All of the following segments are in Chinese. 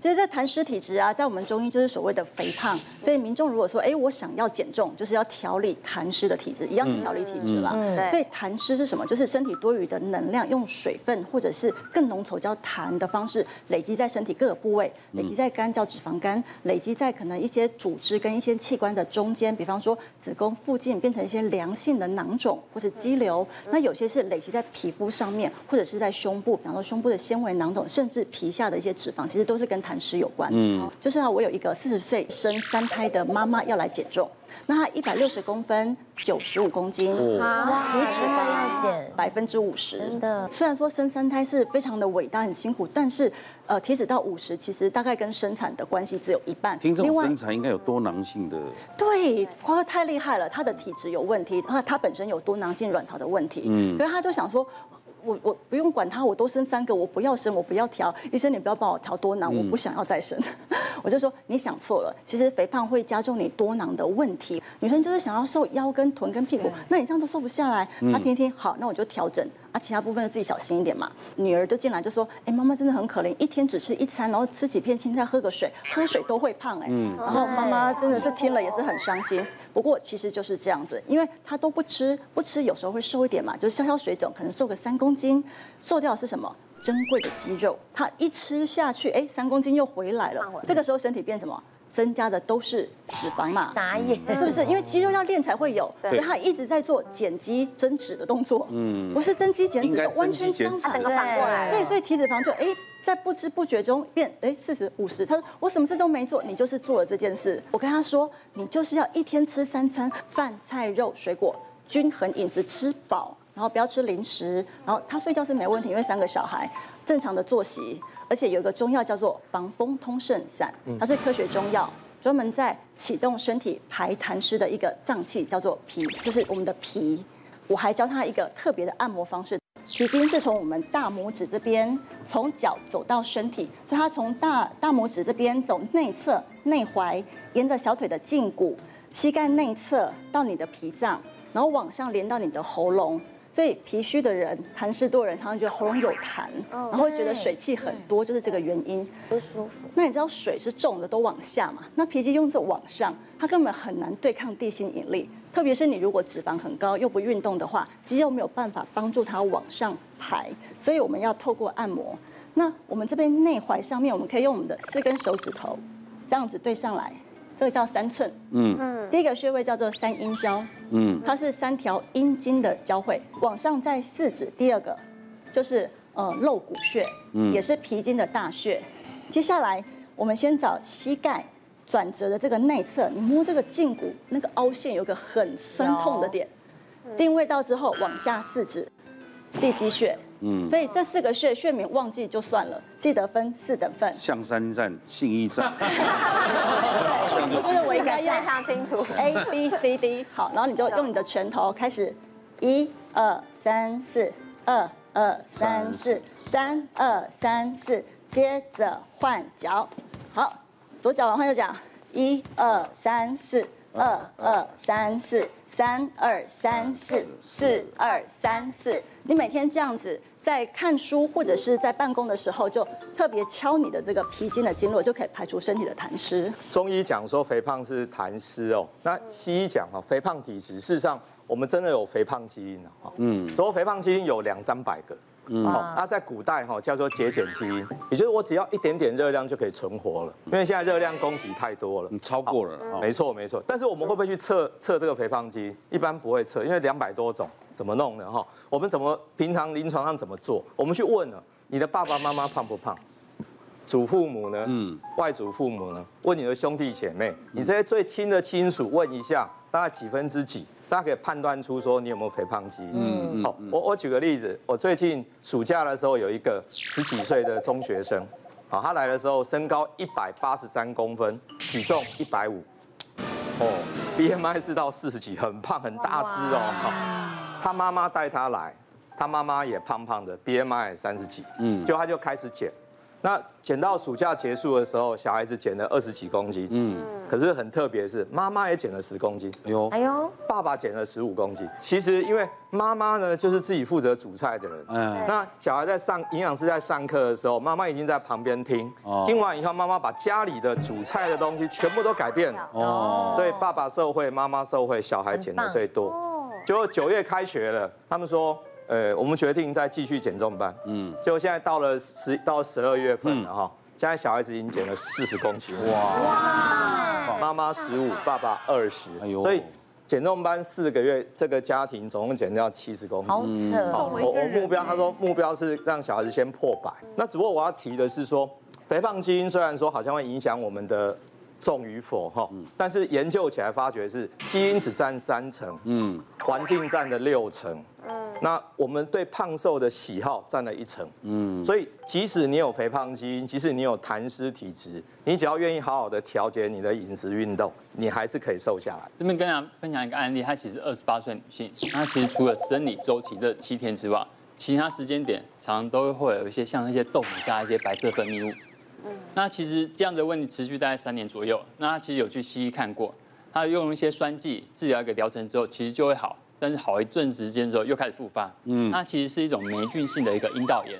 其实，在痰湿体质啊，在我们中医就是所谓的肥胖。所以民众如果说，哎，我想要减重，就是要调理痰湿的体质，一样是调理体质啦。所以痰湿是什么？就是身体多余的能量，用水分或者是更浓稠叫痰的方式累积在身体各个部位，累积在肝叫脂肪肝，累积在可能一些组织跟一些器官的中间，比方说子宫附近变成一些良性的囊肿或是肌瘤。那有些是累积在皮肤上面，或者是在胸部，比方说胸部的纤维囊肿，甚至皮下的一些脂肪，其实都是跟痰湿有关。嗯，就是啊，我有一个四十岁生三胎的妈妈要来减重，那她一百六十公分，九十五公斤，哇，体脂肪要减百分之五十。真的，虽然说生三胎是非常的伟大、很辛苦，但是呃，体脂到五十，其实大概跟生产的关系只有一半。听这种身材应该有多囊性的。对，哇，太厉害了，她的体质有问题，她她本身有多囊性卵巢的问题，嗯，可是她就想说。我我不用管他，我都生三个，我不要生，我不要调。医生，你不要帮我调多囊，我不想要再生。我就说你想错了，其实肥胖会加重你多囊的问题。女生就是想要瘦腰跟臀跟屁股，那你这样都瘦不下来。他听听好，那我就调整啊，其他部分就自己小心一点嘛。女儿就进来就说，哎，妈妈真的很可怜，一天只吃一餐，然后吃几片青菜，喝个水，喝水都会胖哎。然后妈妈真的是听了也是很伤心。不过其实就是这样子，因为她都不吃，不吃有时候会瘦一点嘛，就是消消水肿，可能瘦个三公斤。斤瘦掉的是什么？珍贵的肌肉，它一吃下去，哎，三公斤又回来了。这个时候身体变什么？增加的都是脂肪嘛？傻眼，是不是？因为肌肉要练才会有，所以他一直在做减肌增脂的动作。嗯，不是增肌减脂，完全相反。整个反过来。对，所以体脂肪就哎，在不知不觉中变哎四十五十。他说我什么事都没做，你就是做了这件事。我跟他说，你就是要一天吃三餐，饭菜肉水果，均衡饮食，吃饱。然后不要吃零食，然后他睡觉是没问题，因为三个小孩正常的作息，而且有一个中药叫做防风通圣散，它是科学中药，专门在启动身体排痰湿的一个脏器，叫做脾，就是我们的脾。我还教他一个特别的按摩方式，脾经是从我们大拇指这边，从脚走到身体，所以他从大大拇指这边走内侧内踝，沿着小腿的胫骨、膝盖内侧到你的脾脏，然后往上连到你的喉咙。所以脾虚的人，痰湿多的人，常常觉得喉咙有痰，然后会觉得水气很多，就是这个原因不舒服。那你知道水是重的都往下嘛？那脾肌用这往上，它根本很难对抗地心引力。特别是你如果脂肪很高又不运动的话，肌肉没有办法帮助它往上排。所以我们要透过按摩。那我们这边内踝上面，我们可以用我们的四根手指头这样子对上来。这个叫三寸，嗯。嗯，第一个穴位叫做三阴交，嗯，它是三条阴经的交汇，往上再四指。第二个就是呃肋骨穴，嗯，也是脾经的大穴。接下来我们先找膝盖转折的这个内侧，你摸这个胫骨那个凹陷有个很酸痛的点，定位到之后往下四指，地基穴。嗯，所以这四个穴穴名忘记就算了，记得分四等份。象山站、信义站。对，就是我应该非常清楚。A B C D，好，然后你就用你的拳头开始，一二三四，二二三四，三二三四，接着换脚，好，左脚往换右脚，一二三四，二二三四，三二三四，四二三四。你每天这样子在看书或者是在办公的时候，就特别敲你的这个脾经的经络，就可以排除身体的痰湿。中医讲说肥胖是痰湿哦，那西医讲哈肥胖体质，事实上我们真的有肥胖基因哈，嗯，所谓肥胖基因有两三百个。嗯，好，那在古代哈叫做节俭基因，也就是我只要一点点热量就可以存活了，因为现在热量供给太多了，超过了，没错没错。但是我们会不会去测测这个肥胖基因？一般不会测，因为两百多种，怎么弄呢？哈，我们怎么平常临床上怎么做？我们去问了，你的爸爸妈妈胖不胖？祖父母呢？嗯，外祖父母呢？问你的兄弟姐妹，你这些最亲的亲属问一下，大概几分之几？大家可以判断出说你有没有肥胖基因。嗯，好，我我举个例子，我最近暑假的时候有一个十几岁的中学生，好，他来的时候身高一百八十三公分，体重一百五，哦，BMI 是到四十几，很胖很大只哦。好，他妈妈带他来，他妈妈也胖胖的，BMI 三十几，嗯，就他就开始减，那减到暑假结束的时候，小孩子减了二十几公斤，嗯，可是很特别的是，妈妈也减了十公斤，哎呦，哎呦，爸爸减了十五公斤。其实因为妈妈呢，就是自己负责煮菜的人，嗯，那小孩在上营养师在上课的时候，妈妈已经在旁边听，听完以后，妈妈把家里的煮菜的东西全部都改变了，哦，所以爸爸受惠，妈妈受惠，小孩减的最多。结果九月开学了，他们说。呃，我们决定再继续减重班。嗯，结果现在到了十到十二月份了哈，现在小孩子已经减了四十公斤。哇！哇！妈妈十五，爸爸二十。哎呦！所以减重班四个月，这个家庭总共减掉七十公斤。好扯！我我目标，他说目标是让小孩子先破百。那只不过我要提的是说，肥胖基因虽然说好像会影响我们的。重与否哈，但是研究起来发觉是基因只占三成，嗯，环境占了六成，嗯，那我们对胖瘦的喜好占了一成，嗯，所以即使你有肥胖基因，即使你有痰湿体质，你只要愿意好好的调节你的饮食运动，你还是可以瘦下来。这边跟大家分享一个案例，她其实二十八岁女性，她其实除了生理周期的七天之外，其他时间点常常都会有一些像那些豆腐渣一些白色分泌物。嗯那其实这样的问题持续大概三年左右。那她其实有去西医看过，她用一些酸剂治疗一个疗程之后，其实就会好。但是好一阵时间之后又开始复发。嗯，那其实是一种霉菌性的一个阴道炎。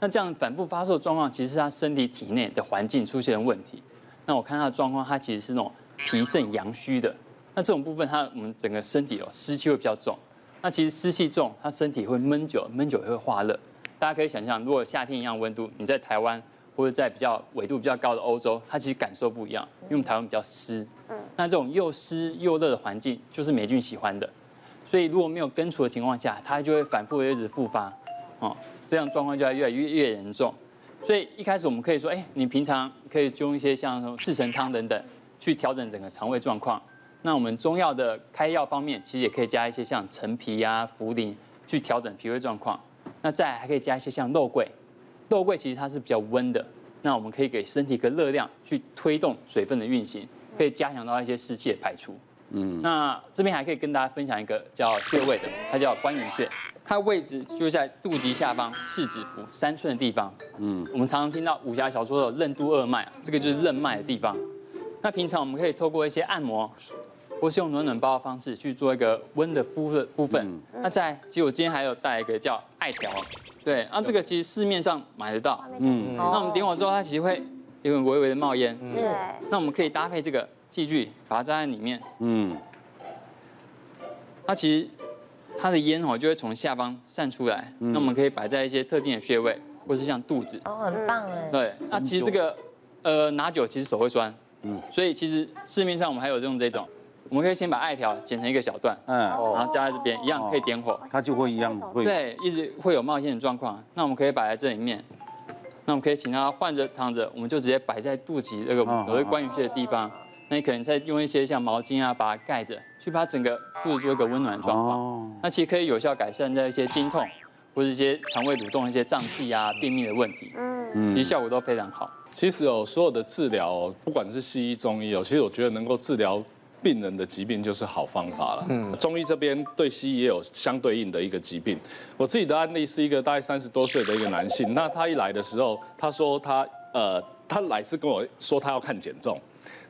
那这样反复发作的状况，其实是他身体体内的环境出现了问题。那我看他的状况，他其实是那种脾肾阳虚的。那这种部分，他我们整个身体哦湿气会比较重。那其实湿气重，他身体会闷久，闷久也会化热。大家可以想象，如果夏天一样温度，你在台湾。或者在比较纬度比较高的欧洲，它其实感受不一样，因为我们台湾比较湿。嗯。那这种又湿又热的环境，就是霉菌喜欢的。所以如果没有根除的情况下，它就会反复一直复发。哦，这样状况就会越来越越严重。所以一开始我们可以说，哎，你平常可以用一些像什么四神汤等等，去调整整个肠胃状况。那我们中药的开药方面，其实也可以加一些像陈皮啊、茯苓，去调整脾胃状况。那再还可以加一些像肉桂。肉桂其实它是比较温的，那我们可以给身体一个热量，去推动水分的运行，可以加强到一些湿气的排出。嗯，那这边还可以跟大家分享一个叫穴位的，它叫关元穴，它位置就是在肚脐下方四指腹三寸的地方。嗯，我们常常听到武侠小说的任督二脉，这个就是任脉的地方。那平常我们可以透过一些按摩，或是用暖暖包的方式去做一个温的敷的部分。那在，其实我今天还有带一个叫艾条。对，那这个其实市面上买得到，嗯，那我们点火之后，它其实会有点微微的冒烟，是，那我们可以搭配这个器具，把它扎在里面，嗯，它其实它的烟哦就会从下方散出来，那我们可以摆在一些特定的穴位，或是像肚子，哦，很棒哎，对，那其实这个呃拿酒其实手会酸，嗯，所以其实市面上我们还有用这种。我们可以先把艾条剪成一个小段，嗯，然后加在这边，一样可以点火，它就会一样会，对，一直会有冒烟的状况。那我们可以摆在这里面，那我们可以请他换着躺着，我们就直接摆在肚脐那个所谓关元穴的地方。那你可能再用一些像毛巾啊，把它盖着，去把整个肚子做一个温暖的状况。那其实可以有效改善在一些经痛或者一些肠胃蠕动、一些胀气啊、便秘的问题。嗯，其实效果都非常好。其实哦，所有的治疗，不管是西医、中医哦，其实我觉得能够治疗。病人的疾病就是好方法了。嗯，中医这边对西医也有相对应的一个疾病。我自己的案例是一个大概三十多岁的一个男性，那他一来的时候，他说他呃，他来是跟我说他要看减重，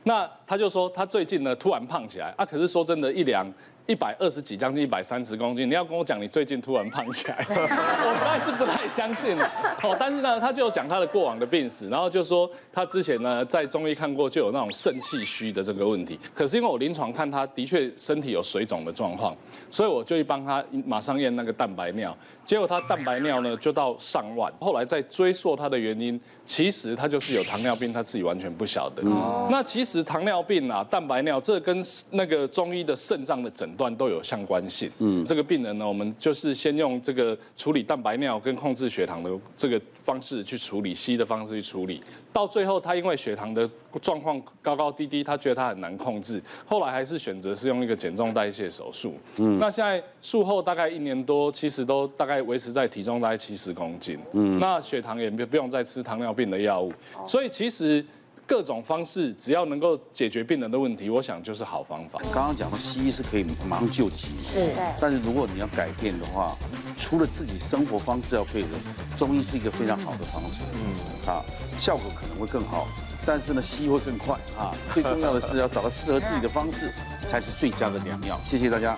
那他就说他最近呢突然胖起来啊，可是说真的，一量。一百二十几，将近一百三十公斤，你要跟我讲你最近突然胖起来，我实在是不太相信了。哦，但是呢，他就讲他的过往的病史，然后就说他之前呢在中医看过，就有那种肾气虚的这个问题。可是因为我临床看他的确身体有水肿的状况，所以我就去帮他马上验那个蛋白尿，结果他蛋白尿呢就到上万。后来再追溯他的原因，其实他就是有糖尿病，他自己完全不晓得。嗯、那其实糖尿病啊，蛋白尿这跟那个中医的肾脏的诊断都有相关性。嗯，这个病人呢，我们就是先用这个处理蛋白尿跟控制血糖的这个方式去处理，西医的方式去处理。到最后，他因为血糖的状况高高低低，他觉得他很难控制，后来还是选择是用一个减重代谢手术。嗯，那现在术后大概一年多，其实都大概维持在体重大概七十公斤。嗯，那血糖也不不用再吃糖尿病的药物，所以其实。各种方式，只要能够解决病人的问题，我想就是好方法。刚刚讲到西医是可以马上救急，是，但是如果你要改变的话，除了自己生活方式要配合，中医是一个非常好的方式，嗯，啊，效果可能会更好，但是呢，西医会更快啊。最重要的是要找到适合自己的方式，才是最佳的良药。谢谢大家。